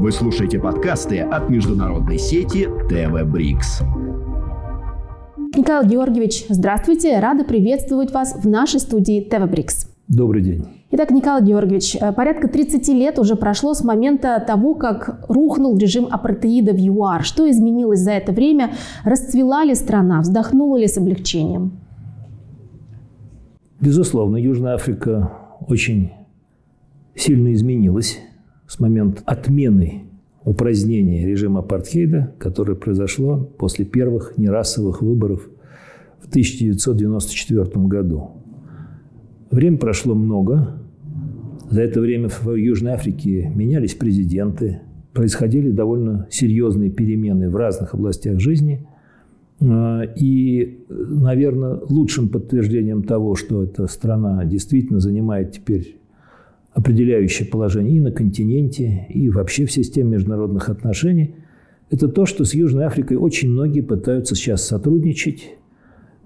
Вы слушаете подкасты от международной сети ТВ Брикс. Николай Георгиевич, здравствуйте. Рада приветствовать вас в нашей студии ТВ Брикс. Добрый день. Итак, Николай Георгиевич, э, порядка 30 лет уже прошло с момента того, как рухнул режим апартеида в ЮАР. Что изменилось за это время? Расцвела ли страна? Вздохнула ли с облегчением? Безусловно, Южная Африка очень сильно изменилась с момента отмены упразднения режима апартхейда, которое произошло после первых нерасовых выборов в 1994 году. Время прошло много. За это время в Южной Африке менялись президенты, происходили довольно серьезные перемены в разных областях жизни. А, и, наверное, лучшим подтверждением того, что эта страна действительно занимает теперь определяющее положение и на континенте, и вообще в системе международных отношений, это то, что с Южной Африкой очень многие пытаются сейчас сотрудничать,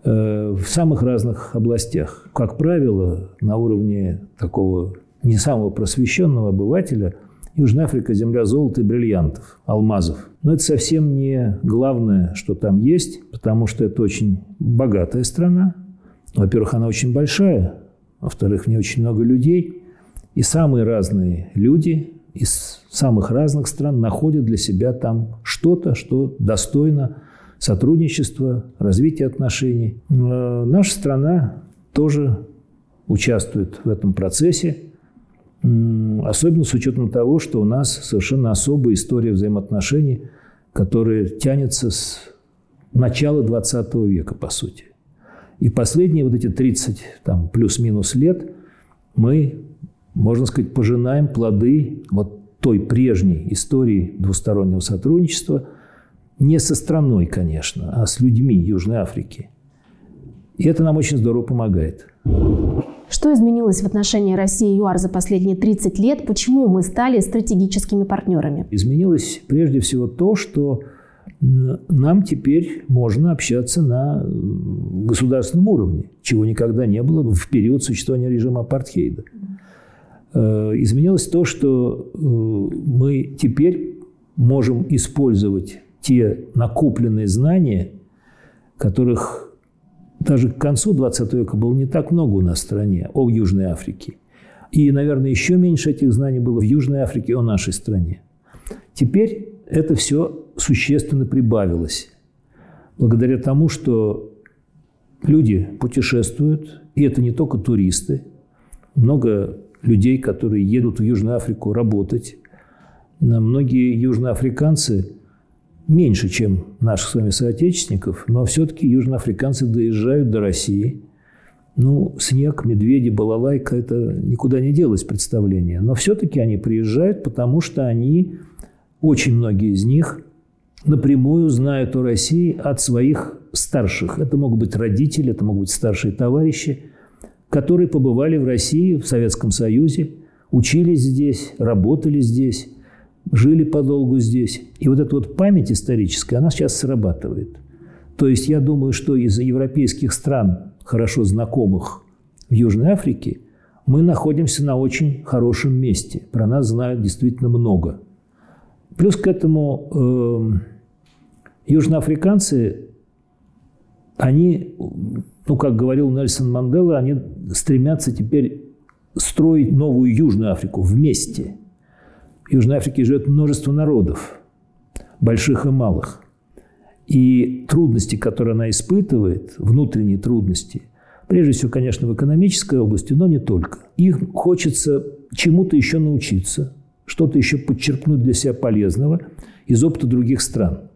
Э, в самых разных областях. Как правило, на уровне такого не самого просвещенного обывателя Южная Африка – земля золота и бриллиантов, алмазов. Но это совсем не главное, что там есть, потому что это очень богатая страна. Во-первых, она очень большая, во-вторых, в ней очень много людей. И самые разные люди из самых разных стран находят для себя там что-то, что достойно сотрудничества, развития отношений. Э, наша страна тоже участвует в этом процессе, особенно с учетом того, что у нас совершенно особая история взаимоотношений, которая тянется с начала 20 века, по сути. И последние вот эти 30 там, плюс-минус лет мы, можно сказать, пожинаем плоды вот той прежней истории двустороннего сотрудничества – не со страной, конечно, а с людьми Южной Африки. И это нам очень здорово помогает. Что изменилось в отношении России и ЮАР за последние 30 лет? Почему мы стали стратегическими партнерами? Изменилось прежде всего то, что нам теперь можно общаться на государственном уровне, чего никогда не было в период существования режима апартхейда. Э, изменилось то, что э, мы теперь можем использовать те накопленные знания, которых даже к концу 20 века было не так много у нас в стране о Южной Африке. И, наверное, еще меньше этих знаний было в Южной Африке о нашей стране. Теперь это все существенно прибавилось. Благодаря тому, что люди путешествуют, и это не только туристы, много людей, которые едут в Южную Африку работать. Многие южноафриканцы меньше, чем наших с вами соотечественников, но все-таки южноафриканцы доезжают до России. Ну, снег, медведи, балалайка – это никуда не делось представление. Но все-таки они приезжают, потому что они, очень многие из них, напрямую знают о России от своих старших. Это могут быть родители, это могут быть старшие товарищи, которые побывали в России, в Советском Союзе, учились здесь, работали здесь, жили подолгу здесь. И вот эта вот память историческая, она сейчас срабатывает. То есть я думаю, что из европейских стран, хорошо знакомых в Южной Африке, мы находимся на очень хорошем месте. Про нас знают действительно много. Плюс к этому э, южноафриканцы, они, ну, как говорил Нельсон Мандела, они стремятся теперь строить новую Южную Африку вместе – в Южной Африке живет множество народов, больших и малых. И трудности, которые она испытывает, внутренние трудности, прежде всего, конечно, в экономической области, но не только. Им хочется чему-то еще научиться, что-то еще подчеркнуть для себя полезного из опыта других стран.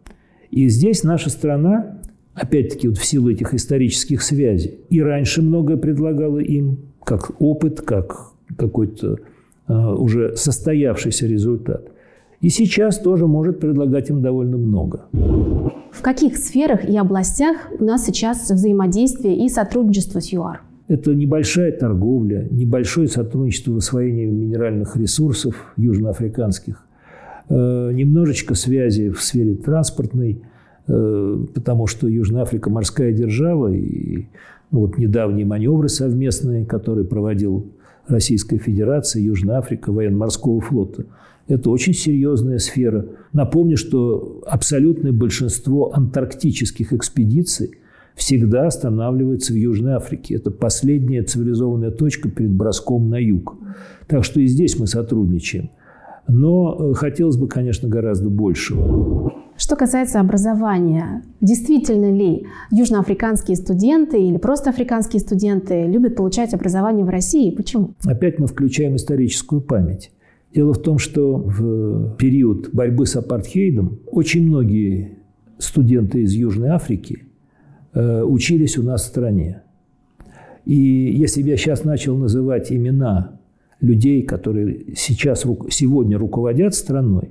И здесь наша страна, опять-таки, вот в силу этих исторических связей, и раньше многое предлагала им, как опыт, как какой-то Э, уже состоявшийся результат. И сейчас тоже может предлагать им довольно много. В каких сферах и областях у нас сейчас взаимодействие и сотрудничество с ЮАР? Это небольшая торговля, небольшое сотрудничество в освоении минеральных ресурсов южноафриканских, э, немножечко связи в сфере транспортной, потому что Южная Африка морская держава, и ну, вот недавние маневры совместные, которые проводил Российской Федерации, Южной Африки, военно-морского флота. Это очень серьезная сфера. Напомню, что абсолютное большинство антарктических экспедиций всегда останавливается в Южной Африке. Это последняя цивилизованная точка перед броском на юг. Так что и здесь мы сотрудничаем. Но э, хотелось бы, конечно, гораздо большего. Что касается образования, действительно ли южноафриканские студенты или просто африканские студенты любят получать образование в России? Почему? Опять мы включаем историческую память. Дело в том, что в период борьбы с апартхейдом очень многие студенты из Южной Африки э, учились у нас в стране. И если бы я сейчас начал называть имена людей, которые сейчас, сегодня руководят страной,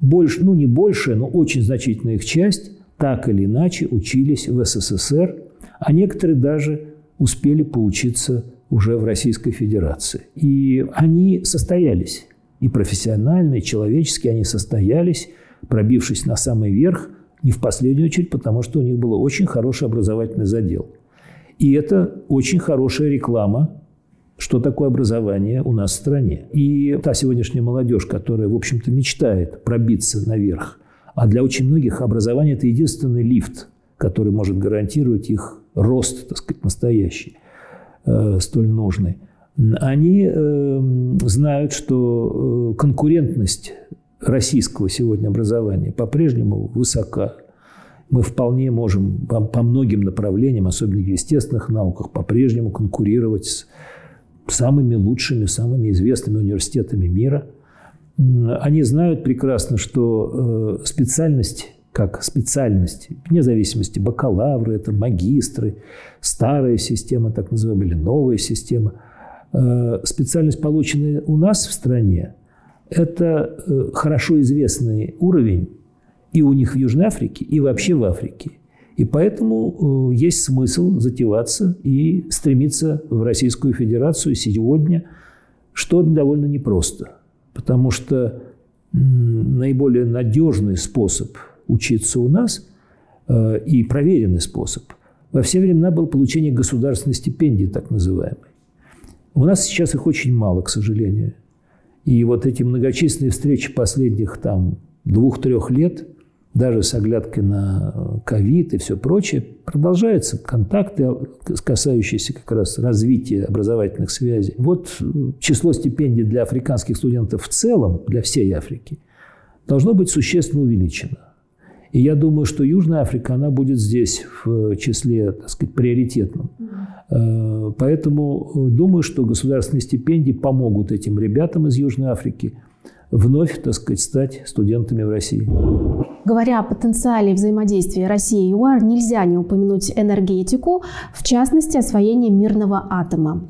больше, ну не больше, но очень значительная их часть так или иначе учились в СССР, а некоторые даже успели поучиться уже в Российской Федерации. И они состоялись. И профессионально, и человечески они состоялись, пробившись на самый верх, не в последнюю очередь, потому что у них был очень хороший образовательный задел. И это очень хорошая реклама что такое образование у нас в стране. И та сегодняшняя молодежь, которая, в общем-то, мечтает пробиться наверх, а для очень многих образование – это единственный лифт, который может гарантировать их рост, так сказать, настоящий, э, столь нужный. Они э, знают, что э, конкурентность российского сегодня образования по-прежнему высока. Мы вполне можем по, по многим направлениям, особенно в естественных науках, по-прежнему конкурировать с самыми лучшими, самыми известными университетами мира. Они знают прекрасно, что э, специальность как специальность, вне зависимости, бакалавры, это магистры, старая система, так называемая, или новая система. Э, специальность, полученная у нас в стране, это э, хорошо известный уровень и у них в Южной Африке, и вообще в Африке – и поэтому э, есть смысл затеваться и стремиться в Российскую Федерацию сегодня, что довольно непросто. Потому что наиболее надежный способ учиться у нас э, и проверенный способ во все времена был получение государственной стипендии, так называемой. У нас сейчас их очень мало, к сожалению. И вот эти многочисленные встречи последних там двух-трех лет – даже с оглядкой на э, ковид и все прочее, продолжаются контакты, э, касающиеся как раз развития образовательных связей. Вот э, число стипендий для африканских студентов в целом, для всей Африки, должно быть существенно увеличено. И я думаю, что Южная Африка, она будет здесь в числе, так сказать, приоритетном. Поэтому думаю, что государственные стипендии помогут этим ребятам из Южной Африки вновь, так сказать, стать студентами в России. Говоря о потенциале взаимодействия России и ЮАР, нельзя не упомянуть энергетику, в частности, освоение мирного атома.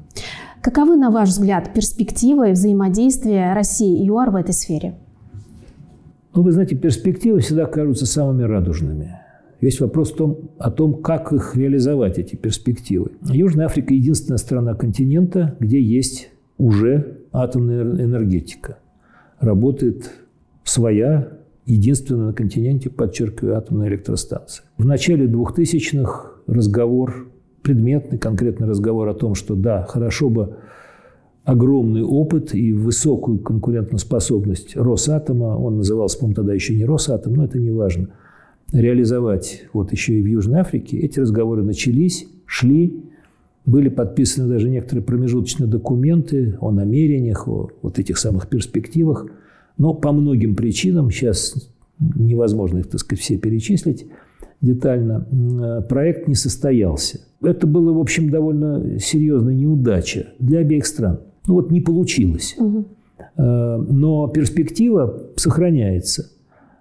Каковы, на ваш взгляд, перспективы взаимодействия России и ЮАР в этой сфере? Ну, вы знаете, перспективы всегда кажутся самыми радужными. Весь вопрос в том, о том, как их реализовать, эти перспективы. Южная Африка – единственная страна континента, где есть уже атомная энергетика. Работает своя единственная на континенте, подчеркиваю, атомная электростанция. В начале 2000-х разговор, предметный конкретный разговор о том, что да, хорошо бы огромный опыт и высокую конкурентоспособность Росатома, он назывался, по-моему, тогда еще не Росатом, но это не важно, реализовать вот еще и в Южной Африке. Эти разговоры начались, шли, были подписаны даже некоторые промежуточные документы о намерениях, о вот этих самых перспективах – но по многим причинам, сейчас невозможно их, так сказать, все перечислить детально, э, проект не состоялся. Это было, в общем, довольно серьезная неудача для обеих стран. Ну вот не получилось. Угу. Но перспектива сохраняется.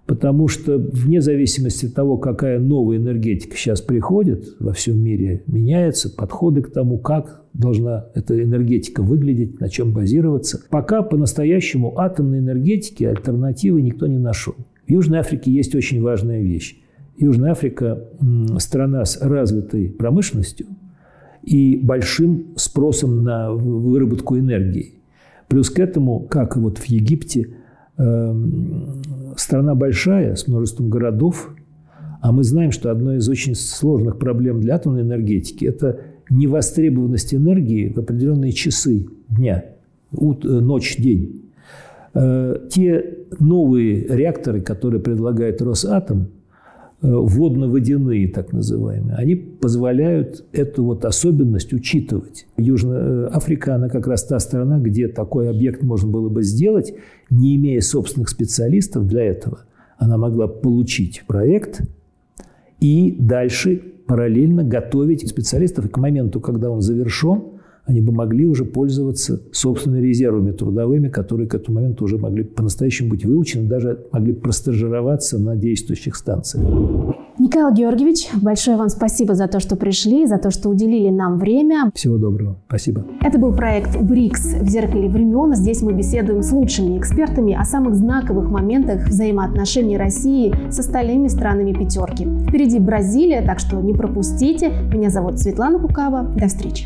Потому что вне зависимости от того, какая новая энергетика сейчас приходит, во всем мире меняются подходы к тому, как должна эта энергетика выглядеть, на чем базироваться. Пока по-настоящему атомной энергетики альтернативы никто не нашел. В Южной Африке есть очень важная вещь. Южная Африка – страна с развитой промышленностью и большим спросом на выработку энергии. Плюс к этому, как вот в Египте – Эм, страна большая, с множеством городов, а мы знаем, что одной из очень сложных проблем для атомной энергетики – это невостребованность энергии в определенные часы дня, э, ночь, день. Э, те новые реакторы, которые предлагает Росатом, водно-водяные так называемые, они позволяют эту вот особенность учитывать. Южная Африка, она как раз та страна, где такой объект можно было бы сделать, не имея собственных специалистов для этого. Она могла получить проект и дальше параллельно готовить специалистов. И к моменту, когда он завершен, они бы могли уже пользоваться собственными резервами трудовыми, которые к этому моменту уже могли по-настоящему быть выучены, даже могли простажироваться на действующих станциях. Николай Георгиевич, большое вам спасибо за то, что пришли, за то, что уделили нам время. Всего доброго. Спасибо. Это был проект «БРИКС. В зеркале времен». Здесь мы беседуем с лучшими экспертами о самых знаковых моментах взаимоотношений России с остальными странами пятерки. Впереди Бразилия, так что не пропустите. Меня зовут Светлана Кукава. До встречи.